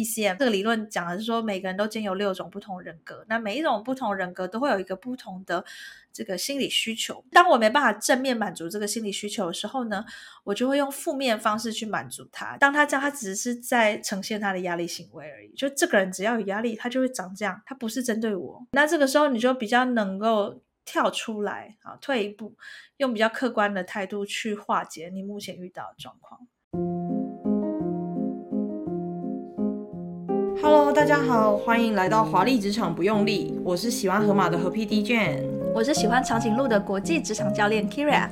PCM 这个理论讲的是说，每个人都兼有六种不同人格，那每一种不同人格都会有一个不同的这个心理需求。当我没办法正面满足这个心理需求的时候呢，我就会用负面方式去满足他。当他这样，他只是在呈现他的压力行为而已。就这个人只要有压力，他就会长这样。他不是针对我。那这个时候你就比较能够跳出来啊，退一步，用比较客观的态度去化解你目前遇到的状况。Hello，大家好，欢迎来到华丽职场不用力。我是喜欢河马的河 PD Jane，我是喜欢长颈鹿的国际职场教练 Kyria。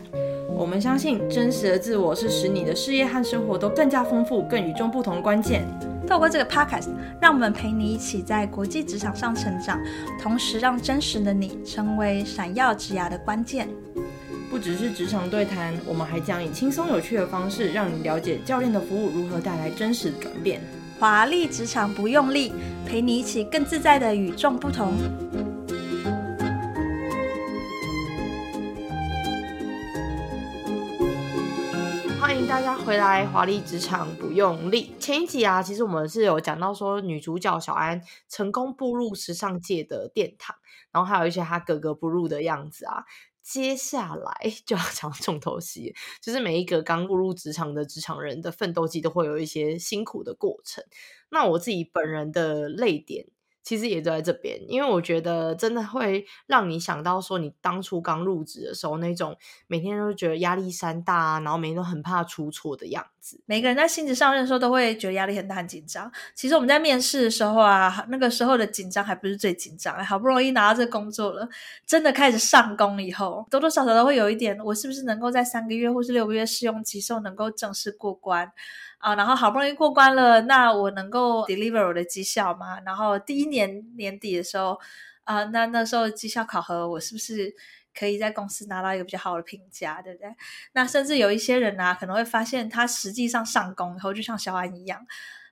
我们相信真实的自我是使你的事业和生活都更加丰富、更与众不同的关键。透过这个 Podcast，让我们陪你一起在国际职场上成长，同时让真实的你成为闪耀职涯的关键。不只是职场对谈，我们还将以轻松有趣的方式，让你了解教练的服务如何带来真实的转变。华丽职场不用力，陪你一起更自在的与众不同。欢迎大家回来，华丽职场不用力。前一集啊，其实我们是有讲到说，女主角小安成功步入时尚界的殿堂，然后还有一些她格格不入的样子啊。接下来就要讲重头戏，就是每一个刚步入职场的职场人的奋斗记都会有一些辛苦的过程。那我自己本人的泪点。其实也都在这边，因为我觉得真的会让你想到说，你当初刚入职的时候那种每天都觉得压力山大啊，然后每天都很怕出错的样子。每个人在新职上任的时候都会觉得压力很大、很紧张。其实我们在面试的时候啊，那个时候的紧张还不是最紧张，好不容易拿到这个工作了，真的开始上工以后，多多少少都会有一点，我是不是能够在三个月或是六个月试用期时候能够正式过关？啊，然后好不容易过关了，那我能够 deliver 我的绩效吗？然后第一年年底的时候，啊，那那时候绩效考核，我是不是可以在公司拿到一个比较好的评价，对不对？那甚至有一些人啊，可能会发现他实际上上工然后，就像小安一样。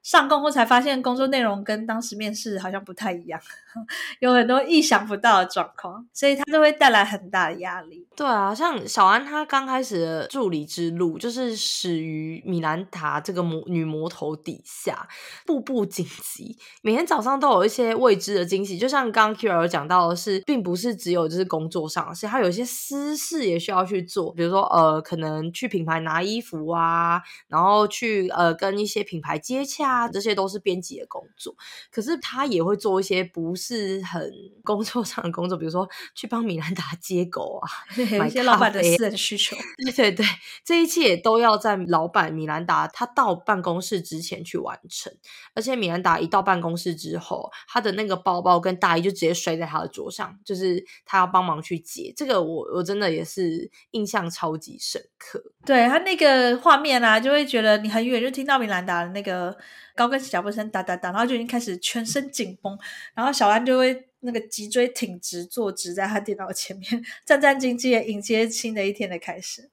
上工后才发现工作内容跟当时面试好像不太一样，有很多意想不到的状况，所以他就会带来很大的压力。对啊，像小安她刚开始的助理之路，就是始于米兰达这个魔女魔头底下，步步紧急，每天早上都有一些未知的惊喜。就像刚刚 Kira 有讲到的是，并不是只有就是工作上，是他有一些私事也需要去做，比如说呃，可能去品牌拿衣服啊，然后去呃跟一些品牌接洽。这些都是编辑的工作，可是他也会做一些不是很工作上的工作，比如说去帮米兰达接狗啊，买一些老板的私人需求。对对对，这一切都要在老板米兰达他到办公室之前去完成。而且米兰达一到办公室之后，他的那个包包跟大衣就直接摔在他的桌上，就是他要帮忙去接。这个我我真的也是印象超级深刻。对，他那个画面啊，就会觉得你很远就听到米兰达的那个。高跟鞋脚步声哒哒哒，然后就已经开始全身紧绷，然后小安就会那个脊椎挺直，坐直在他电脑前面，战战兢兢的迎接新的一天的开始。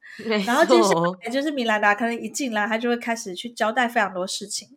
然后接下来就是米兰达，可能一进来他就会开始去交代非常多事情。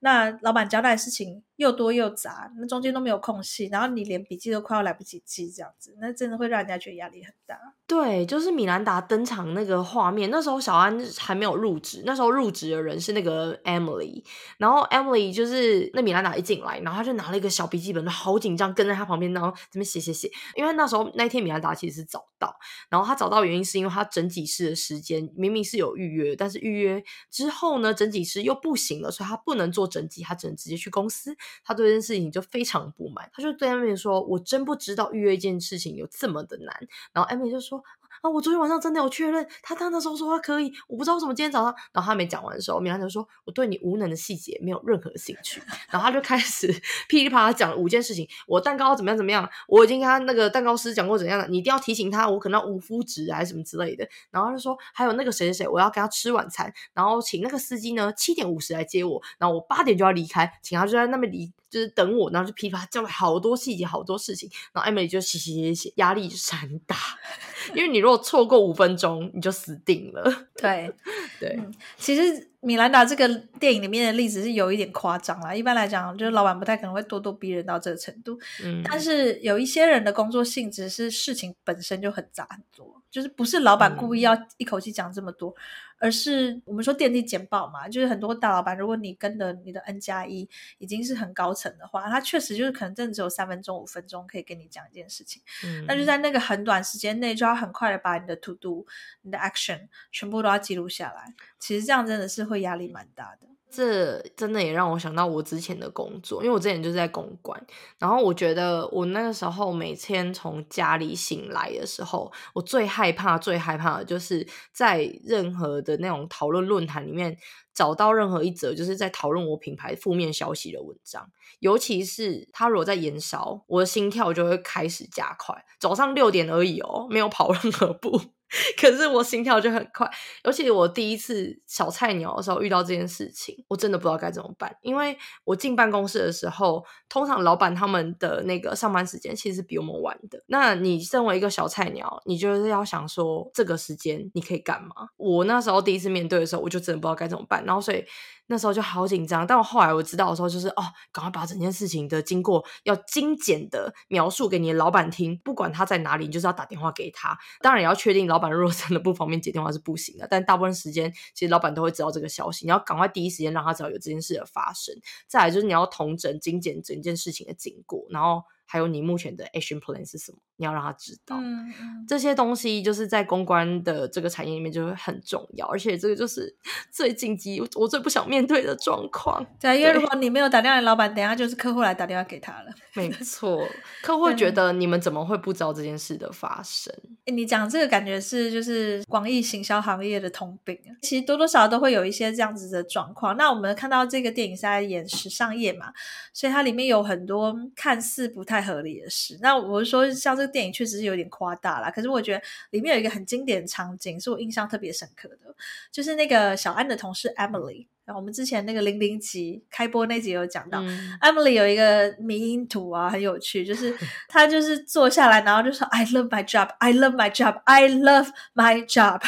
那老板交代的事情又多又杂，那中间都没有空隙，然后你连笔记都快要来不及记，这样子，那真的会让人家觉得压力很大。对，就是米兰达登场那个画面，那时候小安还没有入职，那时候入职的人是那个 Emily，然后 Emily 就是那米兰达一进来，然后他就拿了一个小笔记本，好紧张，跟在他旁边，然后这边写写写，因为那时候那天米兰达其实是早到，然后他早到原因是因为他整体师的时间明明是有预约，但是预约之后呢，整体师又不行了，所以他不能做。整机，他只能直接去公司。他对这件事情就非常不满，他就对艾米说：“我真不知道预约一件事情有这么的难。”然后艾米就说。我昨天晚上真的有确认，他他那时候说他可以，我不知道为什么今天早上，然后他没讲完的时候，米兰就说：“我对你无能的细节没有任何兴趣。”然后他就开始 噼里啪啦讲了五件事情，我蛋糕怎么样怎么样，我已经跟他那个蛋糕师讲过怎样的，你一定要提醒他，我可能要无麸质还是什么之类的。然后他就说：“还有那个谁谁谁，我要跟他吃晚餐，然后请那个司机呢七点五十来接我，然后我八点就要离开，请他就在那边离就是等我，然后就噼啪叫了好多细节，好多事情，然后 Emily 就写写写写，压力山大，因为你如果错过五分钟，你就死定了。对 对、嗯，其实米兰达这个电影里面的例子是有一点夸张啦。一般来讲，就是老板不太可能会咄咄逼人到这个程度。嗯，但是有一些人的工作性质是事情本身就很杂很多，就是不是老板故意要一口气讲这么多。嗯而是我们说电梯简报嘛，就是很多大老板，如果你跟的你的 N 加一已经是很高层的话，他确实就是可能真的只有三分钟、五分钟可以跟你讲一件事情，嗯，那就在那个很短时间内，就要很快的把你的 to do、你的 action 全部都要记录下来。其实这样真的是会压力蛮大的。这真的也让我想到我之前的工作，因为我之前就是在公关，然后我觉得我那个时候每天从家里醒来的时候，我最害怕、最害怕的就是在任何的那种讨论论坛里面找到任何一则就是在讨论我品牌负面消息的文章，尤其是他如果在延烧，我的心跳就会开始加快。早上六点而已哦，没有跑任何步。可是我心跳就很快，尤其我第一次小菜鸟的时候遇到这件事情，我真的不知道该怎么办。因为我进办公室的时候，通常老板他们的那个上班时间其实比我们晚的。那你身为一个小菜鸟，你就是要想说这个时间你可以干嘛？我那时候第一次面对的时候，我就真的不知道该怎么办。然后所以。那时候就好紧张，但我后来我知道的时候，就是哦，赶快把整件事情的经过要精简的描述给你的老板听，不管他在哪里，你就是要打电话给他。当然也要确定老板如果真的不方便接电话是不行的，但大部分时间其实老板都会知道这个消息，你要赶快第一时间让他知道有这件事的发生。再来就是你要统整精简整件事情的经过，然后。还有你目前的 action plan 是什么？你要让他知道，嗯嗯、这些东西就是在公关的这个产业里面就会很重要，而且这个就是 最紧急，我最不想面对的状况。对，因为如果你没有打电话给老板，等下就是客户来打电话给他了。没 错，客户会觉得你们怎么会不知道这件事的发生？你讲这个感觉是就是广义行销行业的通病，其实多多少少都会有一些这样子的状况。那我们看到这个电影是在演时尚业嘛，所以它里面有很多看似不太。太合理的事，那我是说，像这个电影确实是有点夸大啦。可是我觉得里面有一个很经典的场景，是我印象特别深刻的，就是那个小安的同事 Emily。然后我们之前那个零零集开播那集有讲到，嗯，Emily 有一个迷因图啊，很有趣，就是 她就是坐下来，然后就说 I love my job, I love my job, I love my job，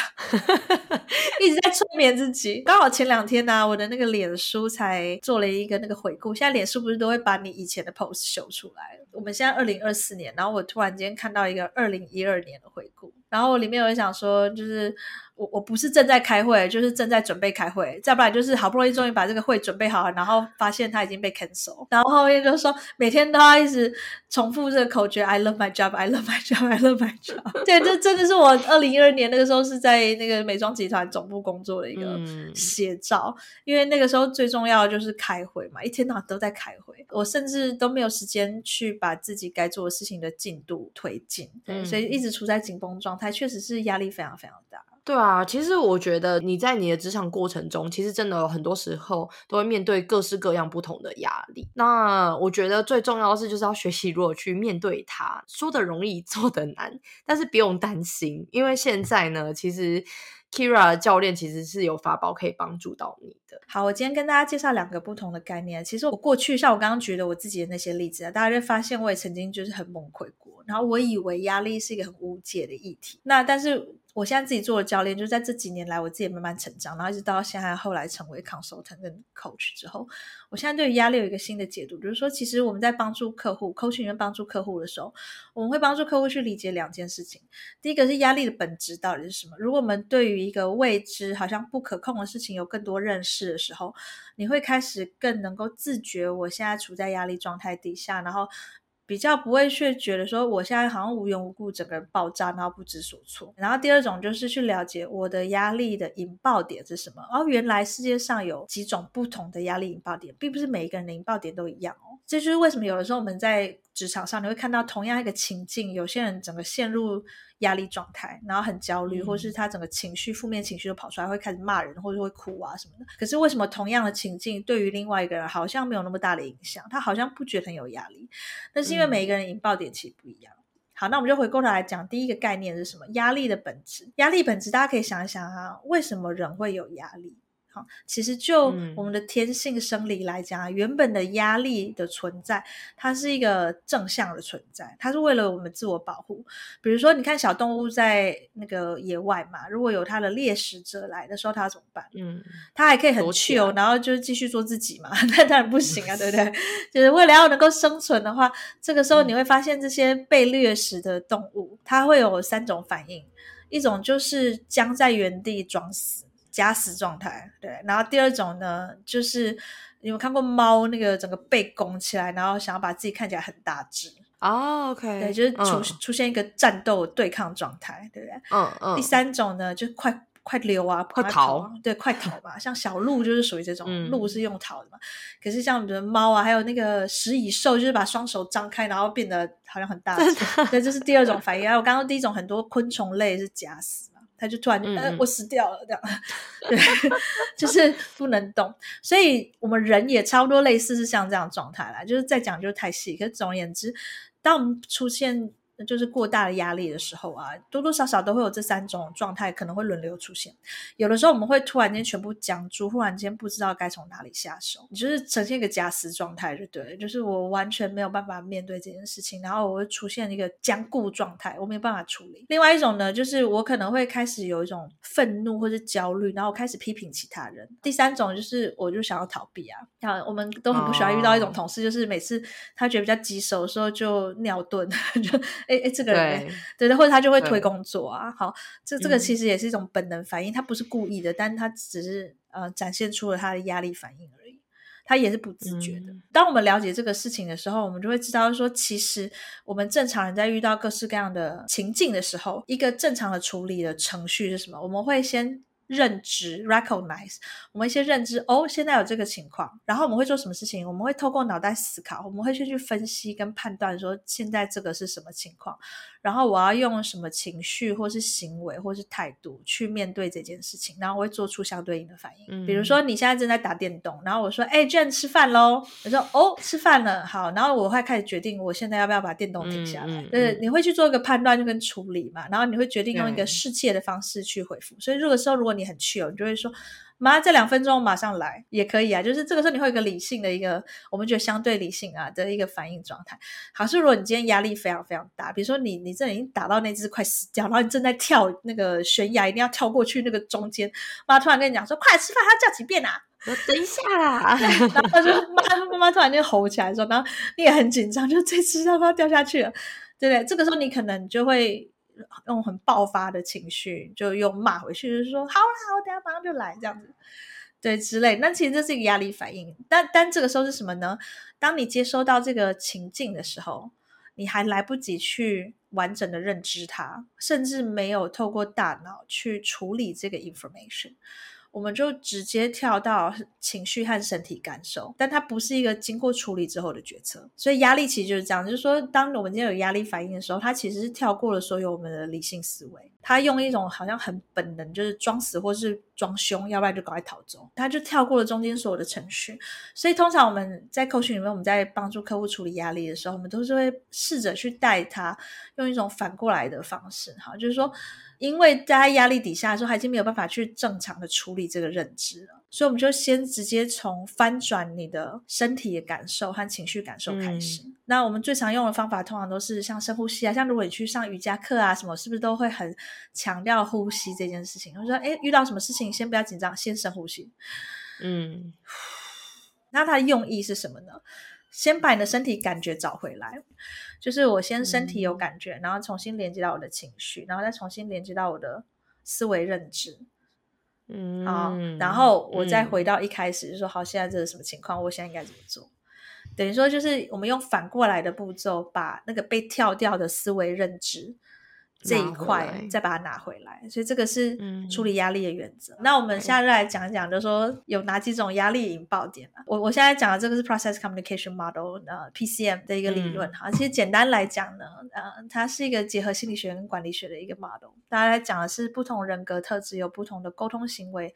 一直在催眠自己。刚好前两天呢，啊，我的那个脸书才做了一个那个回顾，现在脸书不是都会把你以前的 post 秀出来？我们现在二零二四年，然后我突然间看到一个二零一二年的回顾，然后里面有想说，就是。我我不是正在开会，就是正在准备开会，再不然就是好不容易终于把这个会准备好了，然后发现它已经被 cancel，然后后面就说每天都要一直重复这个口诀：I love my job, I love my job, I love my job。对，这真的是我二零一二年那个时候是在那个美妆集团总部工作的一个写照，嗯，因为那个时候最重要的就是开会嘛，一天到晚都在开会，我甚至都没有时间去把自己该做的事情的进度推进，对，嗯，所以一直处在紧绷状态，确实是压力非常非常大。对啊，其实我觉得你在你的职场过程中，其实真的有很多时候都会面对各式各样不同的压力。那我觉得最重要的是，就是要学习如何去面对它。说的容易，做的难，但是不用担心，因为现在呢，其实 Kira 教练其实是有法宝可以帮助到你的。好，我今天跟大家介绍两个不同的概念。其实我过去像我刚刚举的我自己的那些例子啊，大家就发现我也曾经就是很崩溃过，然后我以为压力是一个很无解的议题。那但是。我现在自己做的教练，就在这几年来，我自己慢慢成长，然后一直到现在，后来成为 consultant 跟 coach 之后，我现在对于压力有一个新的解读，就是说，其实我们在帮助客户 coaching 跟帮助客户的时候，我们会帮助客户去理解两件事情。第一个是压力的本质到底是什么？如果我们对于一个未知、好像不可控的事情有更多认识的时候，你会开始更能够自觉，我现在处在压力状态底下，然后。比较不会去觉得说我现在好像无缘无故整个人爆炸，然后不知所措。然后第二种就是去了解我的压力的引爆点是什么。哦，原来世界上有几种不同的压力引爆点，并不是每一个人的引爆点都一样哦。这就是为什么有的时候我们在职场上你会看到同样一个情境，有些人整个陷入。压力状态，然后很焦虑，或是他整个情绪、负面情绪都跑出来，会开始骂人，或者会哭啊什么的。可是为什么同样的情境，对于另外一个人好像没有那么大的影响？他好像不觉得很有压力。那是因为每一个人引爆点其实不一样。好，那我们就回过头来讲，第一个概念是什么？压力的本质。压力本质，大家可以想一想啊，为什么人会有压力？好，其实就我们的天性生理来讲，嗯、原本的压力的存在，它是一个正向的存在，它是为了我们自我保护。比如说，你看小动物在那个野外嘛，如果有它的猎食者来的时候，它怎么办？嗯，它还可以很 chill，然后就继续做自己嘛。那当然不行啊，对不对？就是为了要能够生存的话，这个时候你会发现这些被掠食的动物，它会有三种反应，一种就是僵在原地装死。假死状态，对。然后第二种呢，就是你有看过猫那个整个背拱起来，然后想要把自己看起来很大只哦，OK，对，就是出、嗯、出现一个战斗对抗状态，对不对？嗯嗯。第三种呢，就快快溜啊，快逃，啊，对，快逃嘛。像小鹿就是属于这种，嗯、鹿是用逃的嘛。可是像比如猫啊，还有那个食蚁兽，就是把双手张开，然后变得好像很大只。对，这是第二种反应。还有刚刚第一种，很多昆虫类是假死。他就突然就，呃，我死掉了，这样，对，就是不能动。所以我们人也差不多类似是像这样状态啦，就是再讲就太细。可是总而言之，当我们出现。就是过大的压力的时候啊，多多少少都会有这三种状态可能会轮流出现。有的时候我们会突然间全部僵住，忽然间不知道该从哪里下手，你就是呈现一个假死状态就对了，就是我完全没有办法面对这件事情，然后我会出现一个僵固状态，我没有办法处理。另外一种呢，就是我可能会开始有一种愤怒或者焦虑，然后我开始批评其他人。第三种就是我就想要逃避啊，像我们都很不喜欢遇到一种同事，就是每次他觉得比较棘手的时候就尿遁，就。哎哎，这个人对，对对，或者他就会推工作啊。好，这这个其实也是一种本能反应，嗯、他不是故意的，但他只是呃展现出了他的压力反应而已。他也是不自觉的。嗯、当我们了解这个事情的时候，我们就会知道说，其实我们正常人在遇到各式各样的情境的时候，一个正常的处理的程序是什么？我们会先。认知 recognize，我们一些认知哦，现在有这个情况，然后我们会做什么事情？我们会透过脑袋思考，我们会先去分析跟判断说现在这个是什么情况，然后我要用什么情绪或是行为或是态度去面对这件事情，然后我会做出相对应的反应。嗯、比如说你现在正在打电动，然后我说哎，Jen 吃饭喽，我说哦，吃饭了，好，然后我会开始决定我现在要不要把电动停下来，嗯嗯、就是你会去做一个判断就跟处理嘛，然后你会决定用一个世界的方式去回复。嗯、所以这个时候如果你很 chill，你就会说，妈，这两分钟我马上来也可以啊。就是这个时候你会有一个理性的一个，我们觉得相对理性啊的一个反应状态。好，是如果你今天压力非常非常大，比如说你你这里已经打到那只快死掉，然后你正在跳那个悬崖，一定要跳过去那个中间，妈突然跟你讲说，快吃饭，还要叫几遍啊？我等一下啦，然后他就妈妈妈突然间吼起来说，然后你也很紧张，就这次要不要掉下去了，对不对？这个时候你可能就会。用很爆发的情绪，就又骂回去，就是说好啦，我等下马上就来这样子，对之类。那其实这是一个压力反应，但但这个时候是什么呢？当你接收到这个情境的时候，你还来不及去完整的认知它，甚至没有透过大脑去处理这个 information。我们就直接跳到情绪和身体感受，但它不是一个经过处理之后的决策，所以压力其实就是这样，就是说，当我们今天有压力反应的时候，它其实是跳过了所有我们的理性思维，它用一种好像很本能，就是装死或是装凶，要不然就赶快逃走，他就跳过了中间所有的程序。所以通常我们在 coaching 里面，我们在帮助客户处理压力的时候，我们都是会试着去带他用一种反过来的方式，哈，就是说。因为在压力底下的时候，他已经没有办法去正常的处理这个认知了，所以我们就先直接从翻转你的身体的感受和情绪感受开始。嗯、那我们最常用的方法，通常都是像深呼吸啊，像如果你去上瑜伽课啊什么，是不是都会很强调呼吸这件事情？我说，哎，遇到什么事情先不要紧张，先深呼吸。嗯，那它的用意是什么呢？先把你的身体感觉找回来，就是我先身体有感觉，嗯、然后重新连接到我的情绪，然后再重新连接到我的思维认知，嗯，好，然后我再回到一开始，就说好，现在这是什么情况？我现在应该怎么做？等于说，就是我们用反过来的步骤，把那个被跳掉的思维认知。这一块再把它拿回来，所以这个是处理压力的原则。嗯、那我们现在就来讲一讲，就是说有哪几种压力引爆点啊？我我现在讲的这个是 Process Communication Model，呃，PCM 的一个理论哈。嗯、其实简单来讲呢，呃，它是一个结合心理学跟管理学的一个 model。大家来讲的是不同人格特质有不同的沟通行为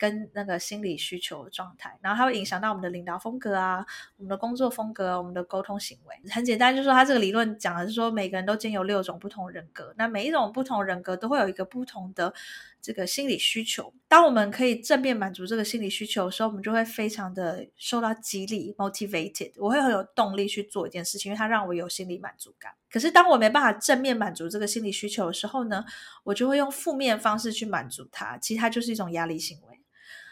跟那个心理需求的状态，然后它会影响到我们的领导风格啊，我们的工作风格，我们的沟通行为。很简单，就是说它这个理论讲的是说，每个人都兼有六种不同人格，那每一种不同人格都会有一个不同的这个心理需求。当我们可以正面满足这个心理需求的时候，我们就会非常的受到激励 （motivated），我会很有动力去做一件事情，因为它让我有心理满足感。可是当我没办法正面满足这个心理需求的时候呢，我就会用负面方式去满足它，其实它就是一种压力行为。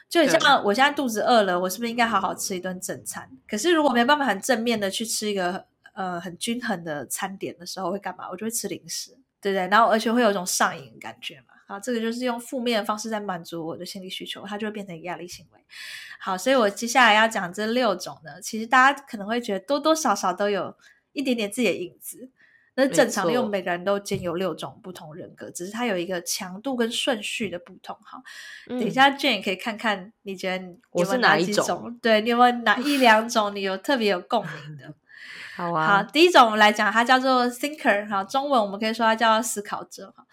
就很像我现在肚子饿了，我是不是应该好好吃一顿正餐？可是如果没办法很正面的去吃一个呃很均衡的餐点的时候，会干嘛？我就会吃零食，对不对？然后而且会有一种上瘾的感觉嘛。好，这个就是用负面的方式在满足我的心理需求，它就会变成压力行为。好，所以我接下来要讲这六种呢，其实大家可能会觉得多多少少都有一点点自己的影子。那正常的，因为每个人都兼有六种不同人格，只是它有一个强度跟顺序的不同。哈，等一下也可以看看，你觉得你有没有？我是哪一种？对，你有没有哪一 两种你有特别有共鸣的？好啊。好，第一种我们来讲，它叫做 Thinker。哈，中文我们可以说它叫思考者。哈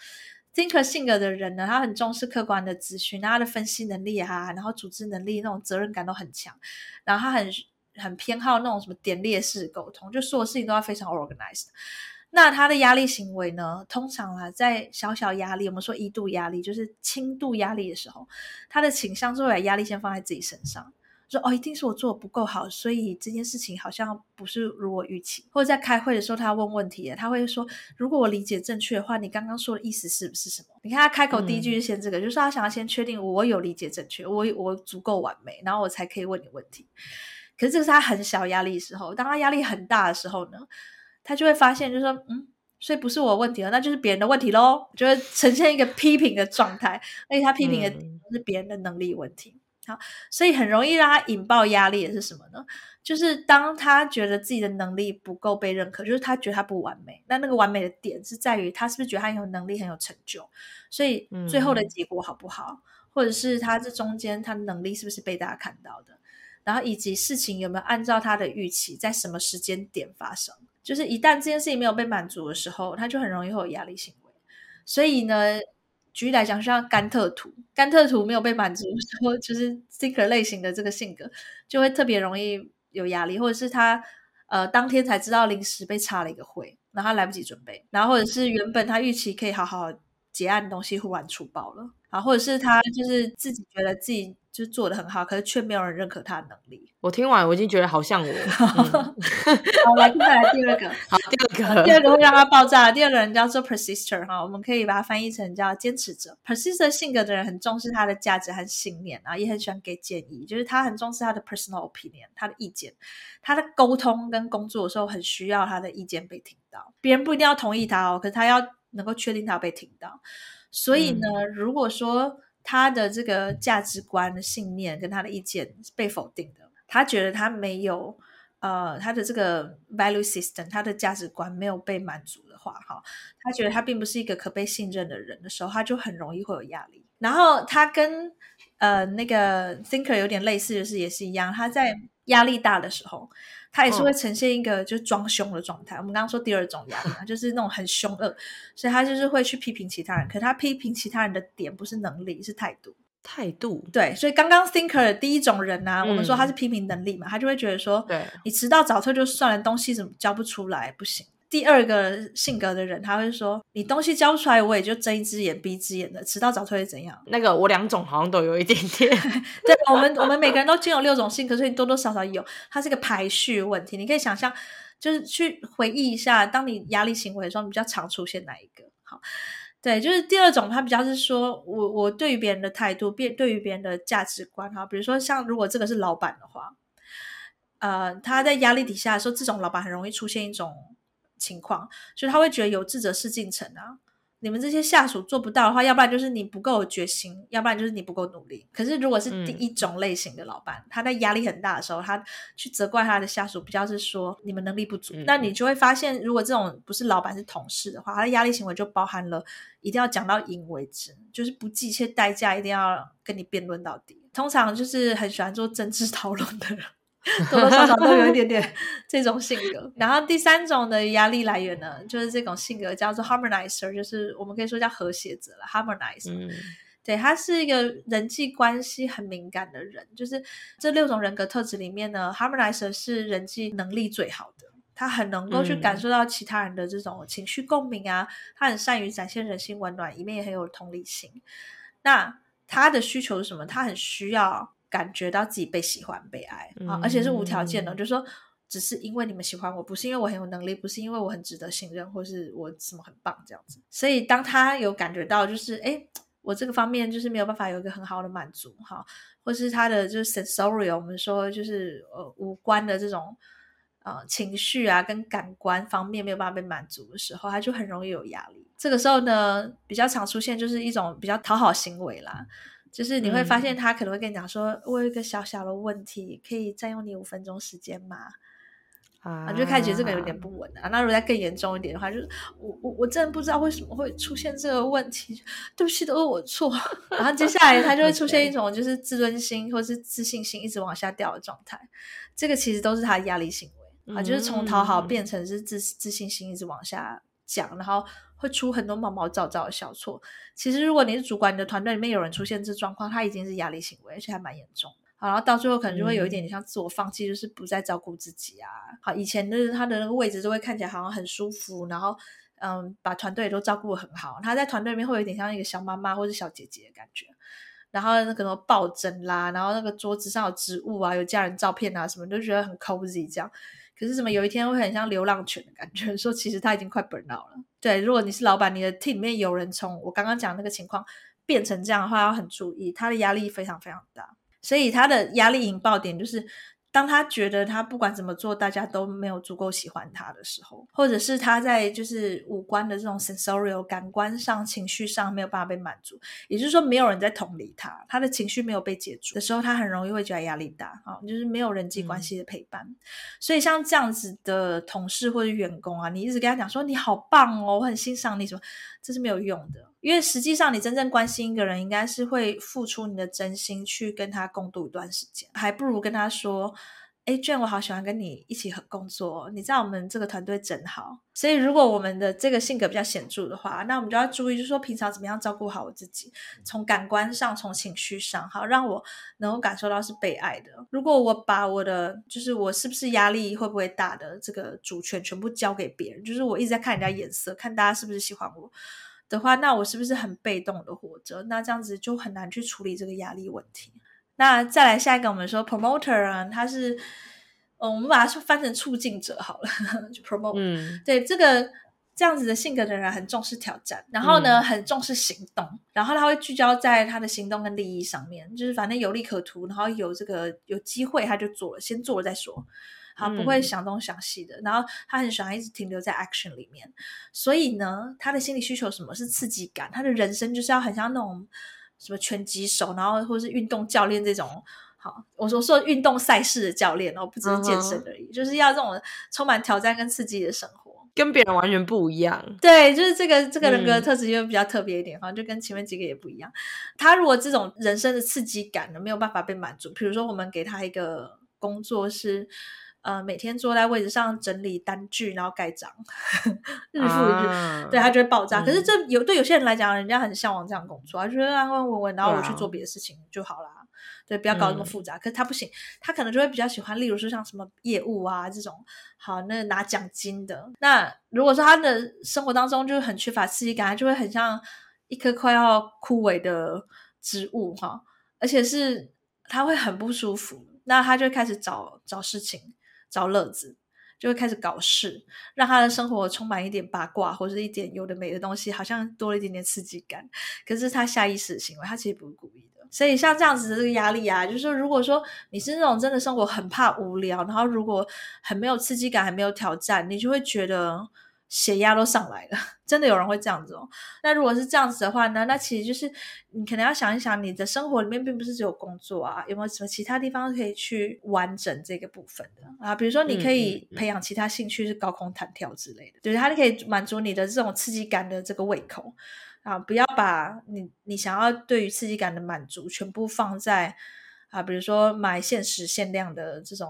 ，Thinker 性格的人呢，他很重视客观的资讯，他的分析能力啊，然后组织能力那种责任感都很强，然后他很很偏好那种什么点列式沟通，就所有事情都要非常 organized。那他的压力行为呢？通常啊，在小小压力，我们说一度压力，就是轻度压力的时候，他的倾向是会把压力先放在自己身上，说哦，一定是我做的不够好，所以这件事情好像不是如我预期。或者在开会的时候，他问问题，他会说，如果我理解正确的话，你刚刚说的意思是不是什么？你看他开口第一句就先这个，嗯、就是他想要先确定我有理解正确，我我足够完美，然后我才可以问你问题。可是这个是他很小压力的时候，当他压力很大的时候呢？他就会发现，就是说，嗯，所以不是我的问题了，那就是别人的问题喽，就会呈现一个批评的状态，而且他批评的是别人的能力问题。好，所以很容易让他引爆压力的是什么呢？就是当他觉得自己的能力不够被认可，就是他觉得他不完美，那那个完美的点是在于他是不是觉得他很有能力、很有成就，所以最后的结果好不好，或者是他这中间他的能力是不是被大家看到的，然后以及事情有没有按照他的预期在什么时间点发生。就是一旦这件事情没有被满足的时候，他就很容易会有压力行为。所以呢，举例来讲，像甘特图，甘特图没有被满足的时候，就是 Thinker 类型的这个性格就会特别容易有压力，或者是他呃当天才知道临时被插了一个会，然后他来不及准备，然后或者是原本他预期可以好好结案的东西忽然出包了，啊，或者是他就是自己觉得自己。就做的很好，可是却没有人认可他的能力。我听完，我已经觉得好像我。嗯、好，来，再来第二个。好，第二个，第二个会让他爆炸。第二个人叫做 persister 哈，我们可以把它翻译成叫坚持者。persister 性格的人很重视他的价值和信念啊，也很喜欢给建议，就是他很重视他的 personal opinion，他的意见。他的沟通跟工作的时候，很需要他的意见被听到。别人不一定要同意他哦，可是他要能够确定他要被听到。所以呢，嗯、如果说他的这个价值观、信念跟他的意见被否定的，他觉得他没有呃，他的这个 value system，他的价值观没有被满足的话，哈，他觉得他并不是一个可被信任的人的时候，他就很容易会有压力。然后他跟呃那个 thinker 有点类似，就是也是一样，他在压力大的时候。他也是会呈现一个就是装凶的状态。哦、我们刚刚说第二种压力嘛，就是那种很凶恶，所以他就是会去批评其他人。可他批评其他人的点不是能力，是态度。态度。对，所以刚刚 thinker 的第一种人呢、啊，嗯、我们说他是批评能力嘛，他就会觉得说，对你迟到早退就算了，东西怎么交不出来不行。第二个性格的人，他会说：“你东西交不出来，我也就睁一只眼闭一只眼的，迟到早退是怎样？”那个我两种好像都有一点点。对，我们我们每个人都兼有六种性格，所以多多少少有。它是一个排序问题，你可以想象，就是去回忆一下，当你压力行为的时候，你比较常出现哪一个？好，对，就是第二种，他比较是说我我对于别人的态度，别对于别人的价值观，哈，比如说像如果这个是老板的话，呃，他在压力底下的时候，这种老板很容易出现一种。情况，所以他会觉得有志者事竟成啊！你们这些下属做不到的话，要不然就是你不够有决心，要不然就是你不够努力。可是如果是第一种类型的老板，嗯、他在压力很大的时候，他去责怪他的下属，比较是说你们能力不足。嗯、那你就会发现，如果这种不是老板是同事的话，他的压力行为就包含了一定要讲到赢为止，就是不计一切代价，一定要跟你辩论到底。通常就是很喜欢做政治 讨论的人。多多少少都有一点点 这种性格，然后第三种的压力来源呢，就是这种性格叫做 harmonizer，就是我们可以说叫和谐者了。harmonizer，、嗯、对，他是一个人际关系很敏感的人，就是这六种人格特质里面呢，Harmonizer 是人际能力最好的，他很能够去感受到其他人的这种情绪共鸣啊，嗯、他很善于展现人性温暖，一面也很有同理心。那他的需求是什么？他很需要感觉到自己被喜欢、被爱啊，而且是无条件的，嗯、就是说。只是因为你们喜欢我，不是因为我很有能力，不是因为我很值得信任，或是我什么很棒这样子。所以当他有感觉到，就是诶，我这个方面就是没有办法有一个很好的满足哈，或是他的就是 sensorial，我们说就是呃五官的这种呃情绪啊跟感官方面没有办法被满足的时候，他就很容易有压力。这个时候呢，比较常出现就是一种比较讨好行为啦，就是你会发现他可能会跟你讲说，嗯、我有一个小小的问题，可以占用你五分钟时间吗？啊，就开始觉得这个有点不稳啊。那如果再更严重一点的话，就是我我我真的不知道为什么会出现这个问题，对不起，都是我错。然后接下来他就会出现一 种就是自尊心或是自信心一直往下掉的状态。这个其实都是他的压力行为啊，就是从讨好变成是自自信心一直往下降，然后会出很多毛毛躁躁的小错。其实如果你是主管，你的团队里面有人出现这状况，他已经是压力行为，而且还蛮严重。好，然后到最后可能就会有一点点像自我放弃，嗯、就是不再照顾自己啊。好，以前的他的那个位置就会看起来好像很舒服，然后嗯，把团队都照顾得很好。他在团队里面会有一点像一个小妈妈或者小姐姐的感觉。然后那个什么抱枕啦，然后那个桌子上有植物啊，有家人照片啊，什么都觉得很 cozy 这样。可是怎么有一天会很像流浪犬的感觉？说其实他已经快 burn out 了。对，如果你是老板，你的 team 里面有人从我刚刚讲那个情况变成这样的话，要很注意，他的压力非常非常大。所以他的压力引爆点就是，当他觉得他不管怎么做，大家都没有足够喜欢他的时候，或者是他在就是五官的这种 sensorial 感官上、情绪上没有办法被满足，也就是说没有人在同理他，他的情绪没有被解除的时候，他很容易会觉得压力大啊，就是没有人际关系的陪伴。嗯、所以像这样子的同事或者员工啊，你一直跟他讲说你好棒哦，我很欣赏你什么，这是没有用的。因为实际上，你真正关心一个人，应该是会付出你的真心去跟他共度一段时间，还不如跟他说：“哎，Jhen，我好喜欢跟你一起合工作，你在我们这个团队真好。”所以，如果我们的这个性格比较显著的话，那我们就要注意，就是说平常怎么样照顾好我自己，从感官上，从情绪上，好让我能够感受到是被爱的。如果我把我的就是我是不是压力会不会大的这个主权全部交给别人，就是我一直在看人家眼色，看大家是不是喜欢我。的话，那我是不是很被动的活着？那这样子就很难去处理这个压力问题。那再来下一个，我们说 promoter 啊，他是，嗯，我们把它翻成促进者好了，就 promote。嗯，对，这个这样子的性格的人很重视挑战，然后呢，很重视行动，嗯、然后他会聚焦在他的行动跟利益上面，就是反正有利可图，然后有这个有机会他就做了，先做了再说。他不会想东想西的，嗯、然后他很喜欢一直停留在 action 里面，所以呢，他的心理需求什么是刺激感？他的人生就是要很像那种什么拳击手，然后或是运动教练这种。好，我说说运动赛事的教练哦，不只是健身而已，就是要这种充满挑战跟刺激的生活，跟别人完全不一样。对，就是这个这个人格的特质就比较特别一点哈，嗯、就跟前面几个也不一样。他如果这种人生的刺激感呢没有办法被满足，比如说我们给他一个工作是。呃，每天坐在位置上整理单据，然后盖章，日复一日，啊、对他就会爆炸。嗯、可是这有对有些人来讲，人家很向往这样工作，他觉得安安稳稳，然后我去做别的事情就好啦。啊、对，不要搞那么复杂。嗯、可是他不行，他可能就会比较喜欢，例如说像什么业务啊这种，好，那拿奖金的。那如果说他的生活当中就是很缺乏刺激感，他就会很像一棵快要枯萎的植物哈，而且是他会很不舒服，那他就开始找找事情。找乐子，就会开始搞事，让他的生活充满一点八卦或者一点有的没的东西，好像多了一点点刺激感。可是他下意识的行为，他其实不是故意的。所以像这样子的这个压力啊，就是说，如果说你是那种真的生活很怕无聊，然后如果很没有刺激感，很没有挑战，你就会觉得。血压都上来了，真的有人会这样子哦。那如果是这样子的话呢？那其实就是你可能要想一想，你的生活里面并不是只有工作啊，有没有什么其他地方可以去完整这个部分的啊？比如说，你可以培养其他兴趣，是高空弹跳之类的，就是它可以满足你的这种刺激感的这个胃口啊。不要把你你想要对于刺激感的满足全部放在啊，比如说买限时限量的这种。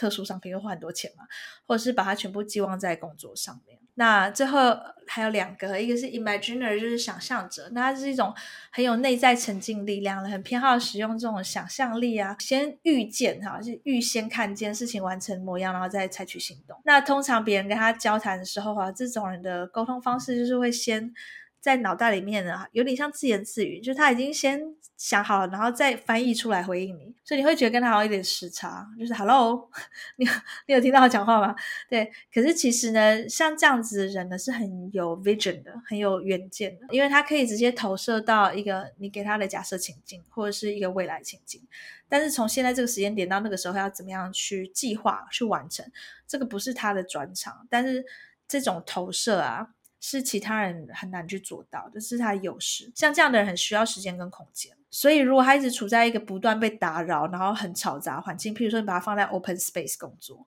特殊商品，又花很多钱嘛，或者是把它全部寄望在工作上面。那最后还有两个，一个是 imaginer，就是想象者，那它是一种很有内在沉浸力量的，很偏好使用这种想象力啊，先预见哈，是预先看见事情完成模样，然后再采取行动。那通常别人跟他交谈的时候啊，这种人的沟通方式就是会先。在脑袋里面呢，有点像自言自语，就是他已经先想好了，然后再翻译出来回应你，所以你会觉得跟他好像有点时差，就是 “hello”，你你有听到他讲话吗？对，可是其实呢，像这样子的人呢，是很有 vision 的，很有远见的，因为他可以直接投射到一个你给他的假设情境，或者是一个未来情境，但是从现在这个时间点到那个时候要怎么样去计划去完成，这个不是他的专长，但是这种投射啊。是其他人很难去做到的，这是他的优势。像这样的人很需要时间跟空间，所以如果他一直处在一个不断被打扰，然后很嘈杂环境，譬如说你把他放在 open space 工作，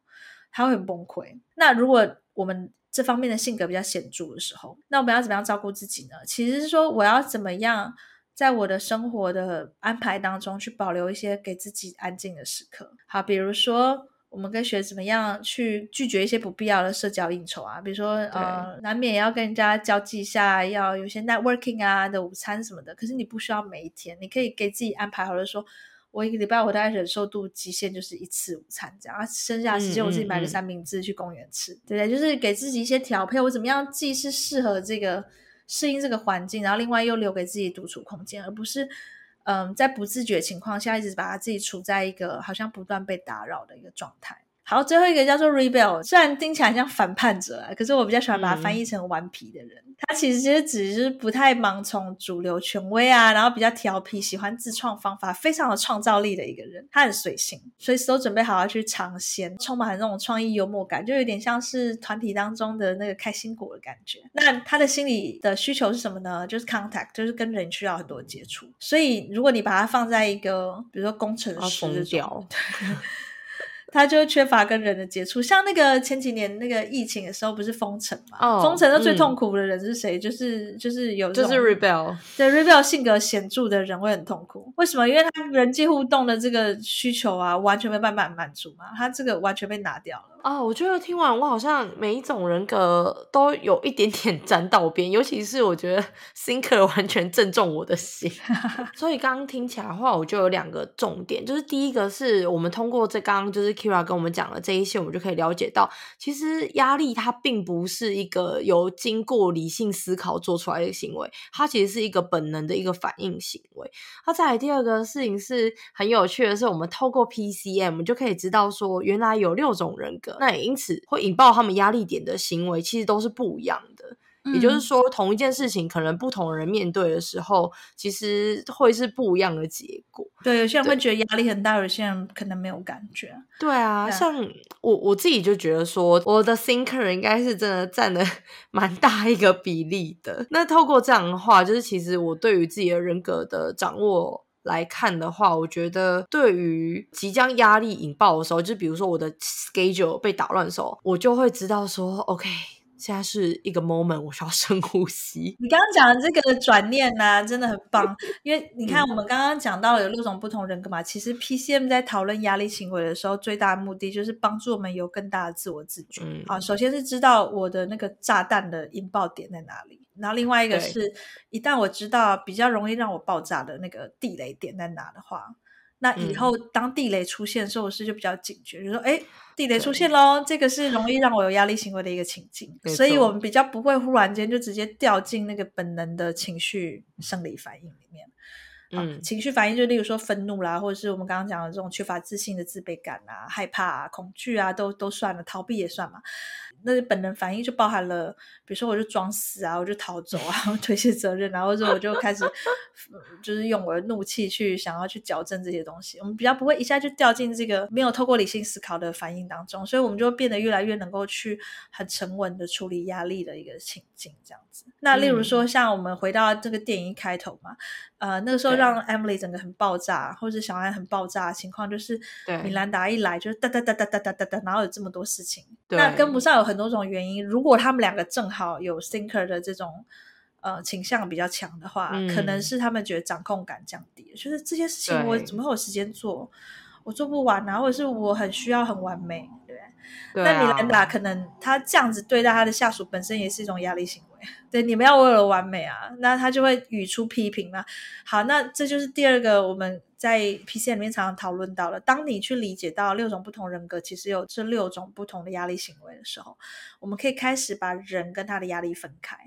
他会很崩溃。那如果我们这方面的性格比较显著的时候，那我们要怎么样照顾自己呢？其实是说我要怎么样在我的生活的安排当中去保留一些给自己安静的时刻。好，比如说。我们可以学怎么样去拒绝一些不必要的社交应酬啊，比如说呃，难免也要跟人家交际一下，要有些 networking 啊的午餐什么的。可是你不需要每一天，你可以给自己安排好了说，说我一个礼拜我大概忍受度极限就是一次午餐这样，啊，剩下的时间我自己买个三明治去公园吃，嗯嗯嗯，对不对？就是给自己一些调配，我怎么样既是适合这个适应这个环境，然后另外又留给自己独处空间，而不是。嗯，在不自觉情况下，一直把他自己处在一个好像不断被打扰的一个状态。好，最后一个叫做 rebel，虽然听起来像反叛者啊，可是我比较喜欢把它翻译成顽皮的人。嗯、他其实只是不太盲从主流权威啊，然后比较调皮，喜欢自创方法，非常有创造力的一个人。他很随性，随时都准备好要去尝鲜，充满那种创意幽默感，就有点像是团体当中的那个开心果的感觉。那他的心理的需求是什么呢？就是 contact，就是跟人需要很多接触。所以如果你把它放在一个，比如说工程师他就缺乏跟人的接触，像那个前几年那个疫情的时候，不是封城嘛？哦，封城的最痛苦的人是谁？嗯、就是就是有就是 rebel，对 rebel 性格显著的人会很痛苦。为什么？因为他人际互动的这个需求啊，完全没办法满足嘛，他这个完全被拿掉了。啊、哦，我觉得听完我好像每一种人格都有一点点沾到边，尤其是我觉得 thinker 完全正中我的心。所以刚刚听起来的话，我就有两个重点，就是第一个是我们通过这刚刚就是 Kyria 跟我们讲的这一些，我们就可以了解到，其实压力它并不是一个由经过理性思考做出来的行为，它其实是一个本能的一个反应行为。那再来第二个事情是很有趣的是，我们透过 PCM 就可以知道说，原来有六种人格。那也因此会引爆他们压力点的行为，其实都是不一样的。嗯、也就是说，同一件事情，可能不同人面对的时候，其实会是不一样的结果。对，有些人会觉得压力很大，有些人可能没有感觉。对啊，对像我我自己就觉得说，我的 thinker 应该是真的占了 蛮大一个比例的。那透过这样的话，就是其实我对于自己的人格的掌握。来看的话，我觉得对于即将压力引爆的时候，就比如说我的 schedule 被打乱的时候，我就会知道说，OK，现在是一个 moment，我需要深呼吸。你刚刚讲的这个转念呢、啊，真的很棒，因为你看我们刚刚讲到了有六种不同人格嘛，其实 PCM 在讨论压力行为的时候，最大的目的就是帮助我们有更大的自我自觉。嗯，好，首先是知道我的那个炸弹的引爆点在哪里。然后另外一个是，一旦我知道比较容易让我爆炸的那个地雷点在哪的话，那以后当地雷出现的时候，我是就比较警觉，嗯、就说：哎，地雷出现喽，对这个是容易让我有压力行为的一个情境。所以我们比较不会忽然间就直接掉进那个本能的情绪生理反应里面。嗯，情绪反应就例如说愤怒啦，或者是我们刚刚讲的这种缺乏自信的自卑感啊、害怕啊、恐惧啊，都都算了，逃避也算嘛。那本能反应就包含了，比如说我就装死啊，我就逃走啊，我推卸责任，然后或者我就开始，就是用我的怒气去想要去矫正这些东西。我们比较不会一下就掉进这个没有透过理性思考的反应当中，所以我们就会变得越来越能够去很沉稳的处理压力的一个情境这样子。那例如说，像我们回到这个电影一开头嘛，呃，那个时候让 Emily 整个很爆炸，或者小安很爆炸的情况，就是米兰达一来就是哒哒哒哒哒哒哒哒，然后有这么多事情，对那跟不上有很多种原因。如果他们两个正好有 thinker 的这种呃倾向比较强的话，嗯、可能是他们觉得掌控感降低，就是这些事情我怎么会有时间做？我做不完啊，或者是我很需要很完美，那米兰达可能他这样子对待他的下属本身也是一种压力行为。对，你们要为了完美啊，那他就会语出批评了。好，那这就是第二个我们在 PCM 里面常常讨论到了。当你去理解到六种不同人格其实有这六种不同的压力行为的时候，我们可以开始把人跟他的压力分开。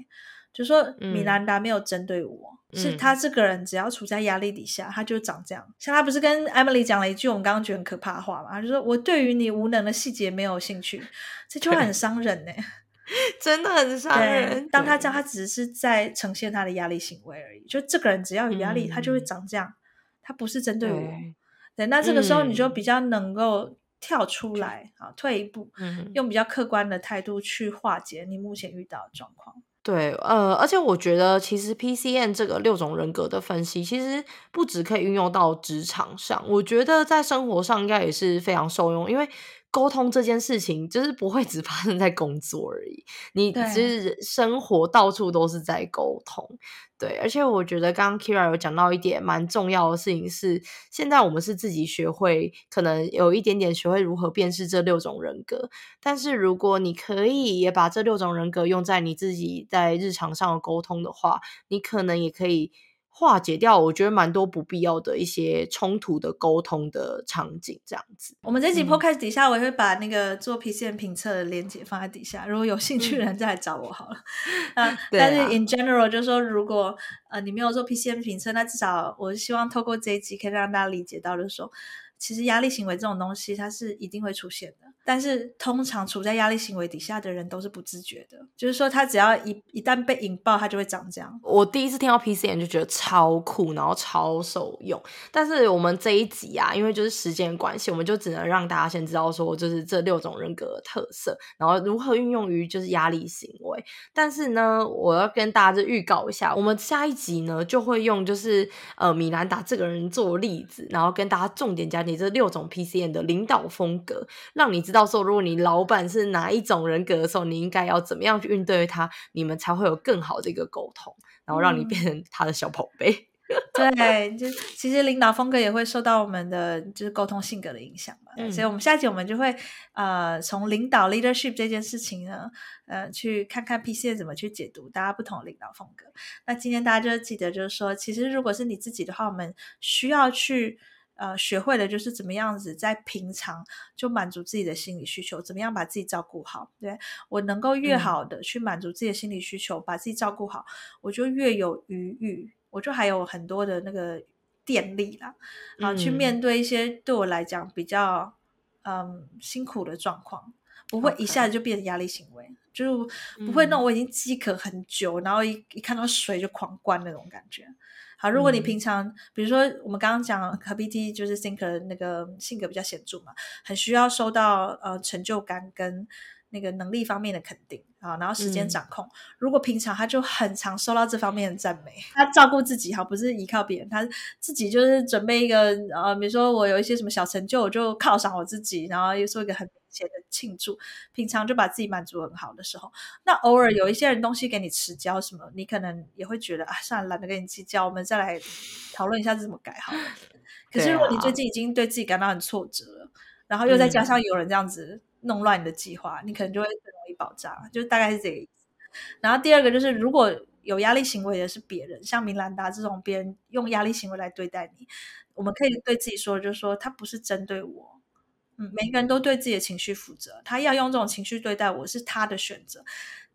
就说米兰达没有针对我，嗯、是他这个人只要处在压力底下，他就长这样。像他不是跟 Emily 讲了一句我们刚刚觉得很可怕的话嘛？他就说我对于你无能的细节没有兴趣，这句话很伤人呢、欸，真的很伤人。当他这样，他只是在呈现他的压力行为而已。就这个人只要有压力，嗯、他就会长这样。他不是针对我，对，对。那这个时候你就比较能够跳出来啊，退一步，嗯、用比较客观的态度去化解你目前遇到的状况。对，呃，而且我觉得其实 P C N 这个六种人格的分析，其实不只可以运用到职场上，我觉得在生活上应该也是非常受用，因为。沟通这件事情就是不会只发生在工作而已，你其实生活到处都是在沟通。对，而且我觉得刚刚 Kyria 有讲到一点蛮重要的事情是，现在我们是自己学会，可能有一点点学会如何辨识这六种人格。但是如果你可以也把这六种人格用在你自己在日常上的沟通的话，你可能也可以。化解掉，我觉得蛮多不必要的一些冲突的沟通的场景，这样子。我们这集 podcast 底下，我也会把那个做 PCM 评测的链接放在底下，如果有兴趣的人再来找我好了。嗯、啊，但是 in general 就是说，如果呃你没有做 PCM 评测，那至少我是希望透过这一集可以让大家理解到，就是说，其实压力行为这种东西，它是一定会出现的。但是通常处在压力行为底下的人都是不自觉的，就是说他只要一一旦被引爆，他就会长这样。我第一次听到 PCM 就觉得超酷，然后超受用。但是我们这一集啊，因为就是时间关系，我们就只能让大家先知道说，就是这六种人格的特色，然后如何运用于就是压力行为。但是呢，我要跟大家就预告一下，我们下一集呢就会用就是呃米兰达这个人做例子，然后跟大家重点讲解这六种 PCN 的领导风格，让你知道。说，如果你老板是哪一种人格的时候，你应该要怎么样去应对他？你们才会有更好的一个沟通，然后让你变成他的小宝贝。嗯、对，就其实领导风格也会受到我们的就是沟通性格的影响嘛。嗯、所以，我们下一集我们就会呃从领导 leadership 这件事情呢，呃，去看看 PCN 怎么去解读大家不同的领导风格。那今天大家就记得，就是说，其实如果是你自己的话，我们需要去。呃，学会的就是怎么样子在平常就满足自己的心理需求，怎么样把自己照顾好。对，我能够越好的去满足自己的心理需求，嗯、把自己照顾好，我就越有余裕，我就还有很多的那个电力啦，然后去面对一些对我来讲比较嗯辛苦的状况，不会一下子就变成压力行为.就不会那种我已经饥渴很久，然后一一看到水就狂灌那种感觉。好，如果你平常，嗯、比如说我们刚刚讲和 BT 就是 Thinker 那个性格比较显著嘛，很需要收到呃成就感跟那个能力方面的肯定啊，然后时间掌控。嗯、如果平常他就很常收到这方面的赞美，他照顾自己哈，不是依靠别人，他自己就是准备一个呃，比如说我有一些什么小成就，我就犒赏我自己，然后又做一个很。的庆祝，平常就把自己满足很好的时候，那偶尔有一些人东西给你迟交什么，你可能也会觉得啊，算了，懒得跟你计较，我们再来讨论一下怎么改好了。可是如果你最近已经对自己感到很挫折了，啊、然后又再加上有人这样子弄乱你的计划，嗯、你可能就会更容易爆炸，就大概是这个意思。然后第二个就是，如果有压力行为的是别人，像明兰达这种别人用压力行为来对待你，我们可以对自己说，就是说他不是针对我。嗯，每个人都对自己的情绪负责。他要用这种情绪对待我，是他的选择。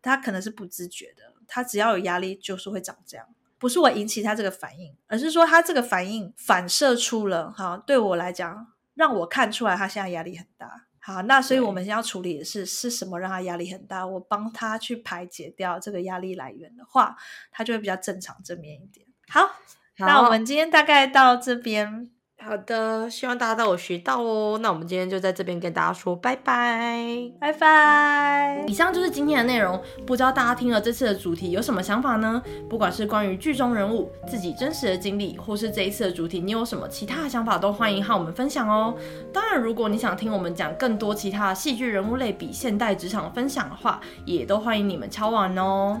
他可能是不自觉的，他只要有压力，就是会长这样。不是我引起他这个反应，而是说他这个反应反射出了，哈，对我来讲，让我看出来他现在压力很大。好，那所以我们要处理的是，是什么让他压力很大？我帮他去排解掉这个压力来源的话，他就会比较正常正面一点。好，好，那我们今天大概到这边。好的，希望大家都有学到哦。那我们今天就在这边跟大家说拜拜，拜拜。以上就是今天的内容，不知道大家听了这次的主题有什么想法呢？不管是关于剧中人物、自己真实的经历，或是这一次的主题，你有什么其他的想法，都欢迎和我们分享哦。当然，如果你想听我们讲更多其他戏剧人物类比现代职场分享的话，也都欢迎你们敲碗哦。